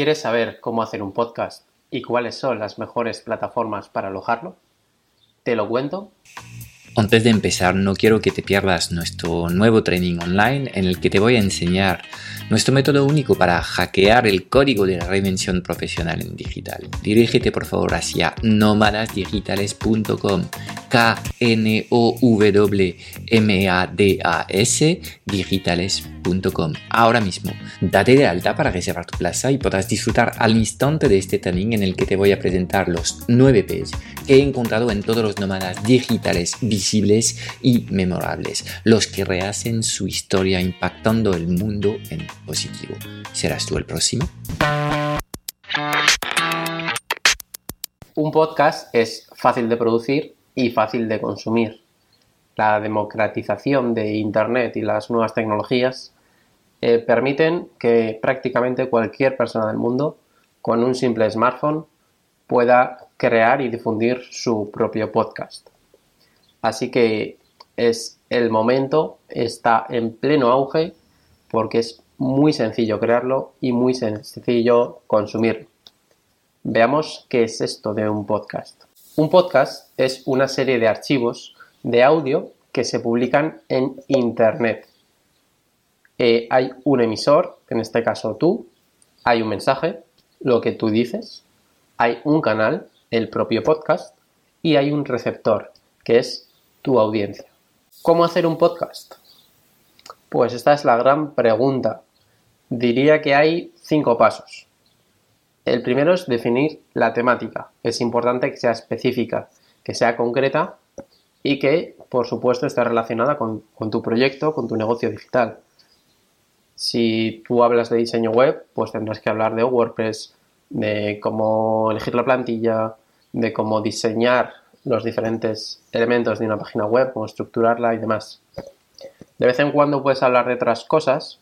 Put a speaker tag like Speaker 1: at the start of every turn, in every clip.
Speaker 1: ¿Quieres saber cómo hacer un podcast y cuáles son las mejores plataformas para alojarlo? ¿Te lo cuento?
Speaker 2: Antes de empezar, no quiero que te pierdas nuestro nuevo training online en el que te voy a enseñar nuestro método único para hackear el código de la reinvención profesional en digital. Dirígete por favor hacia nómadasdigitales.com K-N-O-W-M-A-D-A-S digitales.com. Ahora mismo, date de alta para reservar tu plaza y podrás disfrutar al instante de este training en el que te voy a presentar los 9 P's que he encontrado en todos los nómadas digitales visibles y memorables, los que rehacen su historia impactando el mundo en positivo. ¿Serás tú el próximo?
Speaker 1: Un podcast es fácil de producir y fácil de consumir. La democratización de Internet y las nuevas tecnologías eh, permiten que prácticamente cualquier persona del mundo con un simple smartphone pueda crear y difundir su propio podcast. Así que es el momento, está en pleno auge porque es muy sencillo crearlo y muy sencillo consumirlo. Veamos qué es esto de un podcast. Un podcast es una serie de archivos de audio que se publican en Internet. Eh, hay un emisor, en este caso tú, hay un mensaje, lo que tú dices, hay un canal, el propio podcast, y hay un receptor, que es tu audiencia. ¿Cómo hacer un podcast? Pues esta es la gran pregunta. Diría que hay cinco pasos. El primero es definir la temática. Es importante que sea específica, que sea concreta y que, por supuesto, esté relacionada con, tu proyecto, con tu negocio digital. Si tú hablas de diseño web, pues tendrás que hablar de WordPress, de cómo elegir la plantilla, de cómo diseñar los diferentes elementos de una página web, cómo estructurarla y demás. De vez en cuando puedes hablar de otras cosas,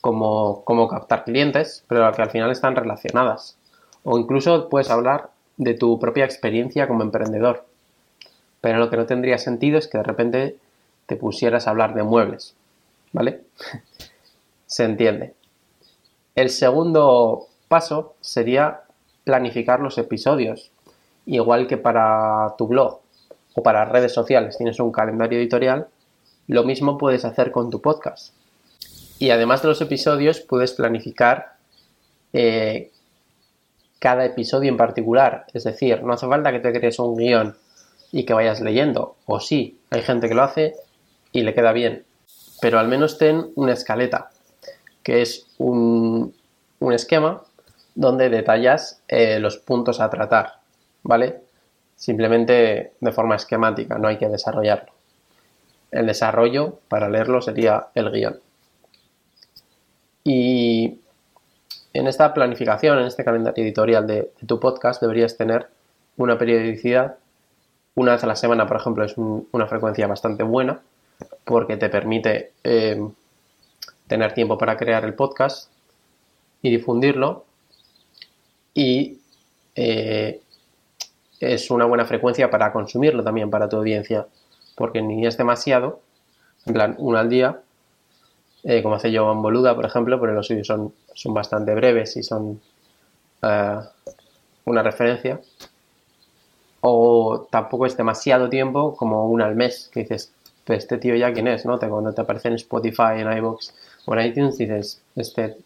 Speaker 1: como cómo captar clientes, pero que al final están relacionadas. O incluso puedes hablar de tu propia experiencia como emprendedor. Pero lo que no tendría sentido es que de repente te pusieras a hablar de muebles. ¿Vale? Se entiende. El segundo paso sería planificar los episodios. Igual que para tu blog o para redes sociales tienes un calendario editorial, lo mismo puedes hacer con tu podcast. Y además de los episodios, puedes planificar eh, cada episodio en particular. Es decir, no hace falta que te crees un guion y que vayas leyendo. O sí, hay gente que lo hace y le queda bien. Pero al menos ten una escaleta, que es un, esquema donde detallas eh, los puntos a tratar. ¿Vale? Simplemente de forma esquemática, no hay que desarrollarlo. El desarrollo, para leerlo, sería el guion. Y en esta planificación, en este calendario editorial de, tu podcast, deberías tener una periodicidad. Una vez a la semana, por ejemplo, es una frecuencia bastante buena porque te permite eh, tener tiempo para crear el podcast y difundirlo. Y eh, es una buena frecuencia para consumirlo también para tu audiencia, porque ni es demasiado, en plan, uno al día, eh, como hace Joan Boluda, por ejemplo, pero los suyos son, son bastante breves y son eh, una referencia. O tampoco es demasiado tiempo como una al mes, que dices, pues este tío ya quién es, ¿no? Cuando te aparece en Spotify, en iVoox o en iTunes, dices, este,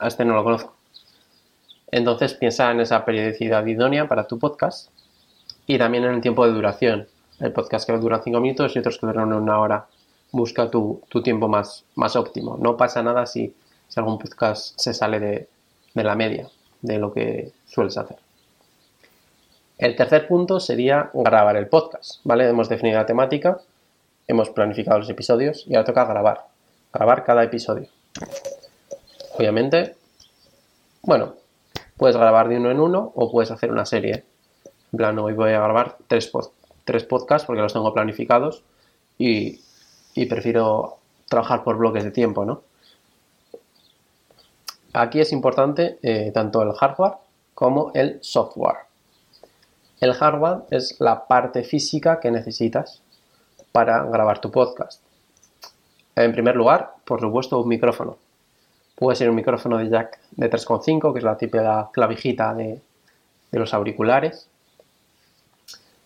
Speaker 1: este no lo conozco. Entonces piensa en esa periodicidad idónea para tu podcast y también en el tiempo de duración. Hay podcasts que duran 5 minutos y otros que duran una hora busca tu, tiempo más, más óptimo. No pasa nada si, si algún podcast se sale de, la media de lo que sueles hacer. El tercer punto sería grabar el podcast, ¿vale? Hemos definido la temática, hemos planificado los episodios y ahora toca grabar, grabar cada episodio. Obviamente, bueno, puedes grabar de uno en uno o puedes hacer una serie. En plan, hoy voy a grabar tres, tres podcasts porque los tengo planificados y prefiero trabajar por bloques de tiempo, ¿no? Aquí es importante eh, tanto el hardware como el software. El hardware es la parte física que necesitas para grabar tu podcast. En primer lugar, por supuesto, un micrófono. Puede ser un micrófono de jack de 3.5, que es la típica clavijita de, los auriculares.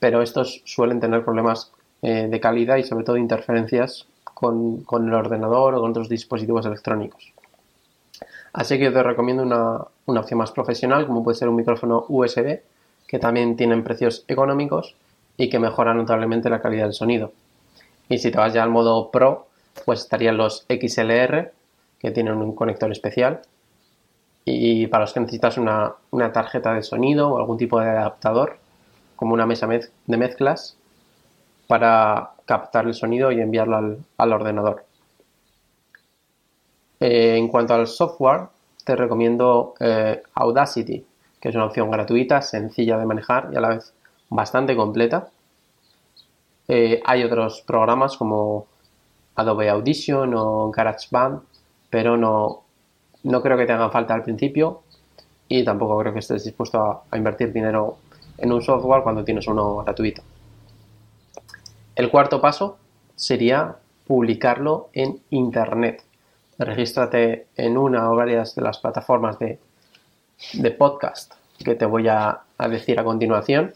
Speaker 1: Pero estos suelen tener problemas eh, de calidad y sobre todo interferencias con, el ordenador o con otros dispositivos electrónicos. Así que te recomiendo una, una opción más profesional, como puede ser un micrófono USB, que también tienen precios económicos y que mejora notablemente la calidad del sonido. Y si te vas ya al modo Pro, pues estarían los XLR, que tienen un conector especial. Y para los que necesitas una, tarjeta de sonido o algún tipo de adaptador, como una mesa de mezclas, para captar el sonido y enviarlo al, ordenador. Eh, en cuanto al software, te recomiendo eh, Audacity, que es una opción gratuita, sencilla de manejar y a la vez bastante completa. Eh, hay otros programas como Adobe Audition o GarageBand, pero no, no creo que te hagan falta al principio y tampoco creo que estés dispuesto a, invertir dinero en un software cuando tienes uno gratuito. El cuarto paso sería publicarlo en Internet. Regístrate en una o varias de las plataformas de, podcast que te voy a decir a continuación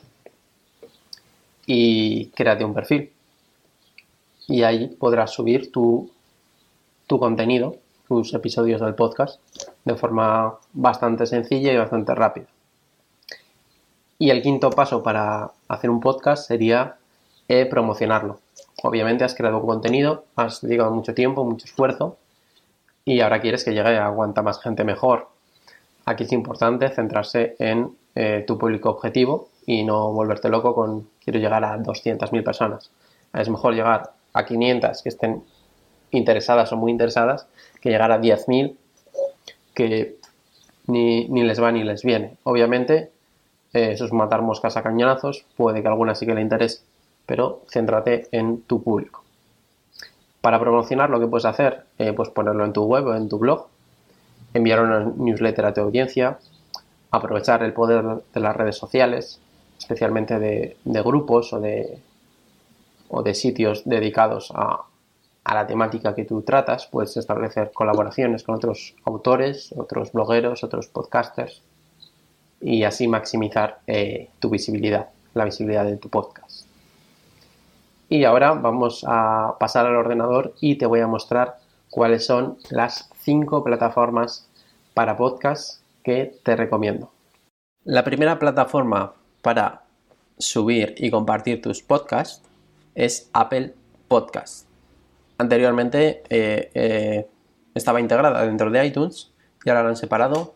Speaker 1: y créate un perfil. Y ahí podrás subir tu contenido, tus episodios del podcast, de forma bastante sencilla y bastante rápida. Y el quinto paso para hacer un podcast sería eh, promocionarlo. Obviamente has creado contenido, has dedicado mucho tiempo, mucho esfuerzo y ahora quieres que llegue a cuanta más gente mejor. Aquí es importante centrarse en eh, tu público objetivo y no volverte loco con quiero llegar a 200.000 personas. Es mejor llegar a 500 que estén interesadas o muy interesadas que llegar a 10.000 que ni, les va ni les viene. Obviamente, eh, eso es matar moscas a cañonazos, puede que alguna sí que le interese, pero céntrate en tu público. Para promocionar lo que puedes hacer, eh, pues ponerlo en tu web o en tu blog, enviar una newsletter a tu audiencia, aprovechar el poder de las redes sociales, especialmente de, grupos o de, o de sitios dedicados a, la temática que tú tratas, puedes establecer colaboraciones con otros autores, otros blogueros, otros podcasters y así maximizar eh, tu visibilidad, la visibilidad de tu podcast. Y ahora vamos a pasar al ordenador y te voy a mostrar cuáles son las cinco plataformas para podcast que te recomiendo. La primera plataforma para subir y compartir tus podcasts es Apple Podcast. Anteriormente eh, eh, estaba integrada dentro de iTunes y ahora la han separado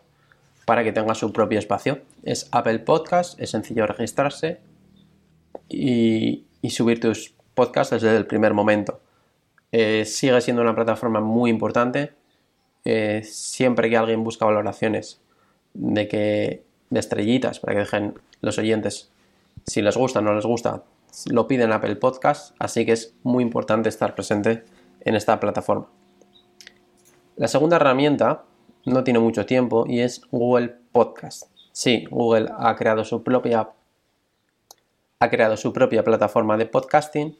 Speaker 1: para que tenga su propio espacio. Es Apple Podcast, es sencillo registrarse y, subir tus podcasts desde el primer momento. Eh, sigue siendo una plataforma muy importante. siempre que alguien busca valoraciones de que de estrellitas para que dejen los oyentes si les gusta o no les gusta, lo piden Apple Podcast, así que es muy importante estar presente en esta plataforma. La segunda herramienta no tiene mucho tiempo y es Google Podcast. Sí, Google ha creado su propia ha creado su propia plataforma de podcasting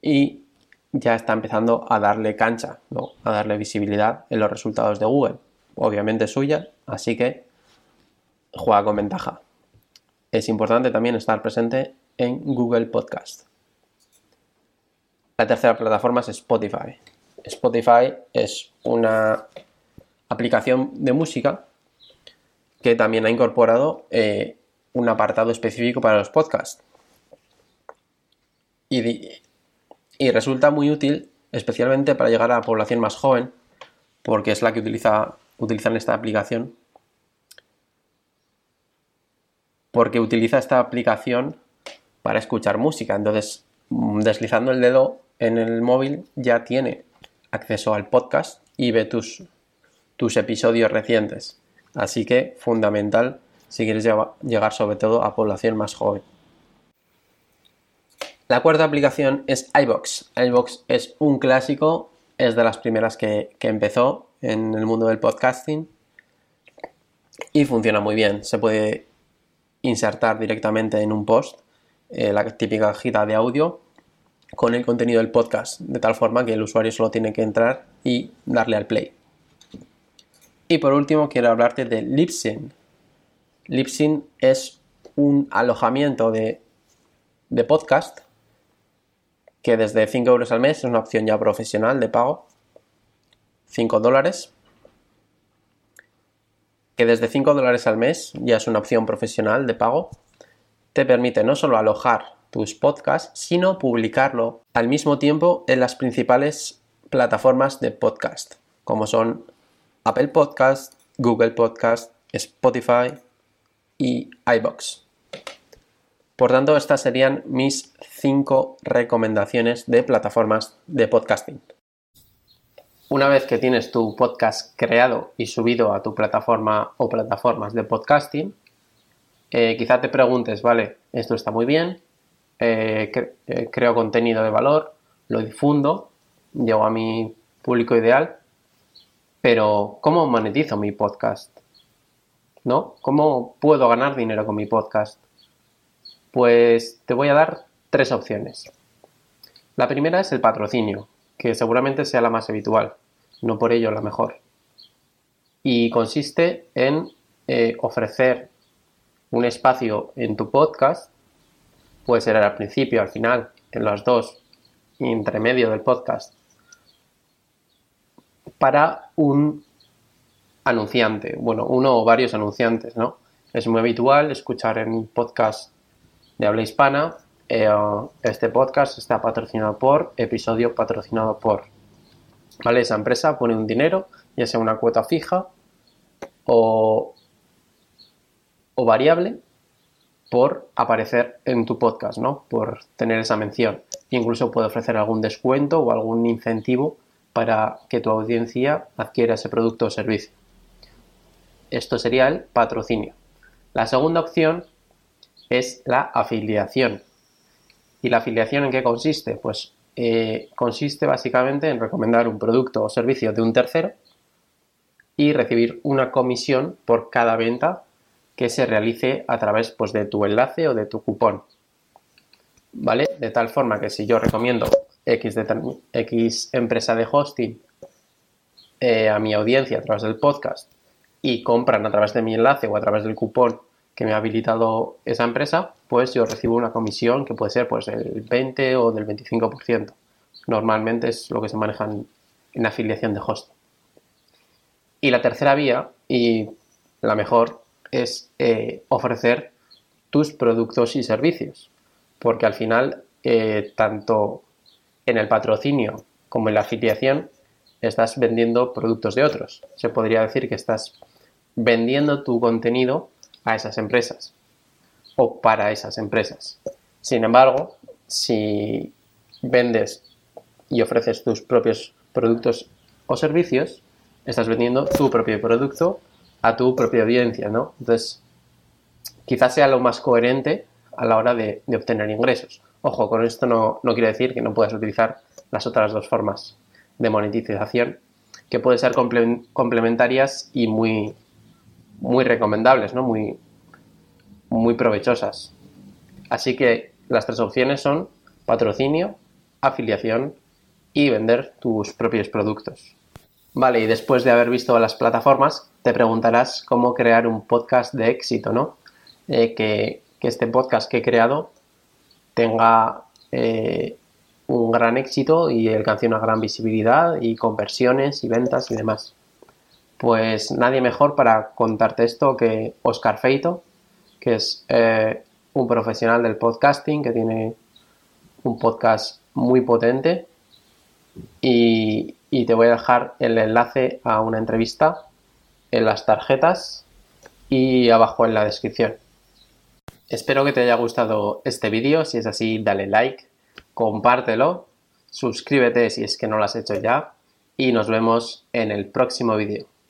Speaker 1: y ya está empezando a darle cancha, a darle visibilidad en los resultados de Google. Obviamente suya, así que juega con ventaja. Es importante también estar presente en Google Podcast. La tercera plataforma es Spotify. Spotify es una aplicación de música que también ha incorporado eh, un apartado específico para los podcasts. Y, resulta muy útil, especialmente para llegar a la población más joven, porque es la que utiliza, utilizan esta aplicación porque utiliza esta aplicación para escuchar música. Entonces, mm, deslizando el dedo en el móvil ya tiene acceso al podcast y ve tus, tus episodios recientes. Así que fundamental si quieres llegar sobre todo a población más joven. La cuarta aplicación es iBox. iBox es un clásico, es de las primeras que, que empezó en el mundo del podcasting y funciona muy bien. Se puede insertar directamente en un post eh, la típica cajita de audio con el contenido del podcast, de tal forma que el usuario solo tiene que entrar y darle al play. Y por último quiero hablarte de Libsyn. Libsyn es un alojamiento de, de podcast que desde 5 euros al mes es una opción ya profesional de pago. 5 dólares. Que desde 5 dólares al mes ya es una opción profesional de pago. Te permite no solo alojar tus podcasts, sino publicarlo al mismo tiempo en las principales plataformas de podcast, como son Apple Podcast, Google Podcast, Spotify y iBox. Por tanto, estas serían mis 5 recomendaciones de plataformas de podcasting. Una vez que tienes tu podcast creado y subido a tu plataforma o plataformas de podcasting, eh, quizá te preguntes, vale, esto está muy bien, eh, eh, creo contenido de valor, lo difundo, llego a mi público ideal, pero ¿cómo monetizo mi podcast? ¿No? ¿Cómo puedo ganar dinero con mi podcast? Pues te voy a dar tres opciones. La primera es el patrocinio, que seguramente sea la más habitual, no por ello la mejor. Y consiste en eh, ofrecer un espacio en tu podcast, puede ser al principio, al final, en los dos, entre medio del podcast, para un anunciante, bueno, uno o varios anunciantes, ¿no? Es muy habitual escuchar en podcast de habla hispana. Eh, este podcast está patrocinado por, episodio patrocinado por. ¿Vale? Esa empresa pone un dinero, ya sea una cuota fija o, o variable, por aparecer en tu podcast, ¿no? Por tener esa mención. incluso puede ofrecer algún descuento o algún incentivo para que tu audiencia adquiera ese producto o servicio. Esto sería el patrocinio. La segunda opción es la afiliación. ¿Y la afiliación en qué consiste? Pues eh, consiste básicamente en recomendar un producto o servicio de un tercero y recibir una comisión por cada venta que se realice a través pues, de tu enlace o de tu cupón. ¿Vale? De tal forma que si yo recomiendo X, X empresa de hosting eh, a mi audiencia a través del podcast y compran a través de mi enlace o a través del cupón que me ha habilitado esa empresa, pues yo recibo una comisión que puede ser pues del 20 o del 25%. Normalmente es lo que se maneja en, afiliación de hosting. Y la tercera vía, y la mejor, es eh, ofrecer tus productos y servicios. Porque al final, eh, tanto en el patrocinio como en la afiliación, estás vendiendo productos de otros. Se podría decir que estás vendiendo tu contenido a esas empresas o para esas empresas. Sin embargo, si vendes y ofreces tus propios productos o servicios, estás vendiendo tu propio producto a tu propia audiencia, ¿no? Entonces, quizás sea lo más coherente a la hora de, obtener ingresos. Ojo, con esto no, no quiere decir que no puedas utilizar las otras dos formas de monetización, que pueden ser complementarias y muy, muy recomendables, ¿no? Muy, muy provechosas. Así que las tres opciones son patrocinio, afiliación y vender tus propios productos. Vale, y después de haber visto las plataformas, te preguntarás cómo crear un podcast de éxito, ¿no? Eh, que, este podcast que he creado tenga eh, un gran éxito y alcance una gran visibilidad y conversiones y ventas y demás. Pues nadie mejor para contarte esto que Oscar Feito, que es eh, un profesional del podcasting que tiene un podcast muy potente y, y, te voy a dejar el enlace a una entrevista en las tarjetas y abajo en la descripción. Espero que te haya gustado este vídeo, si es así dale like, compártelo, suscríbete si es que no lo has hecho ya y nos vemos en el próximo vídeo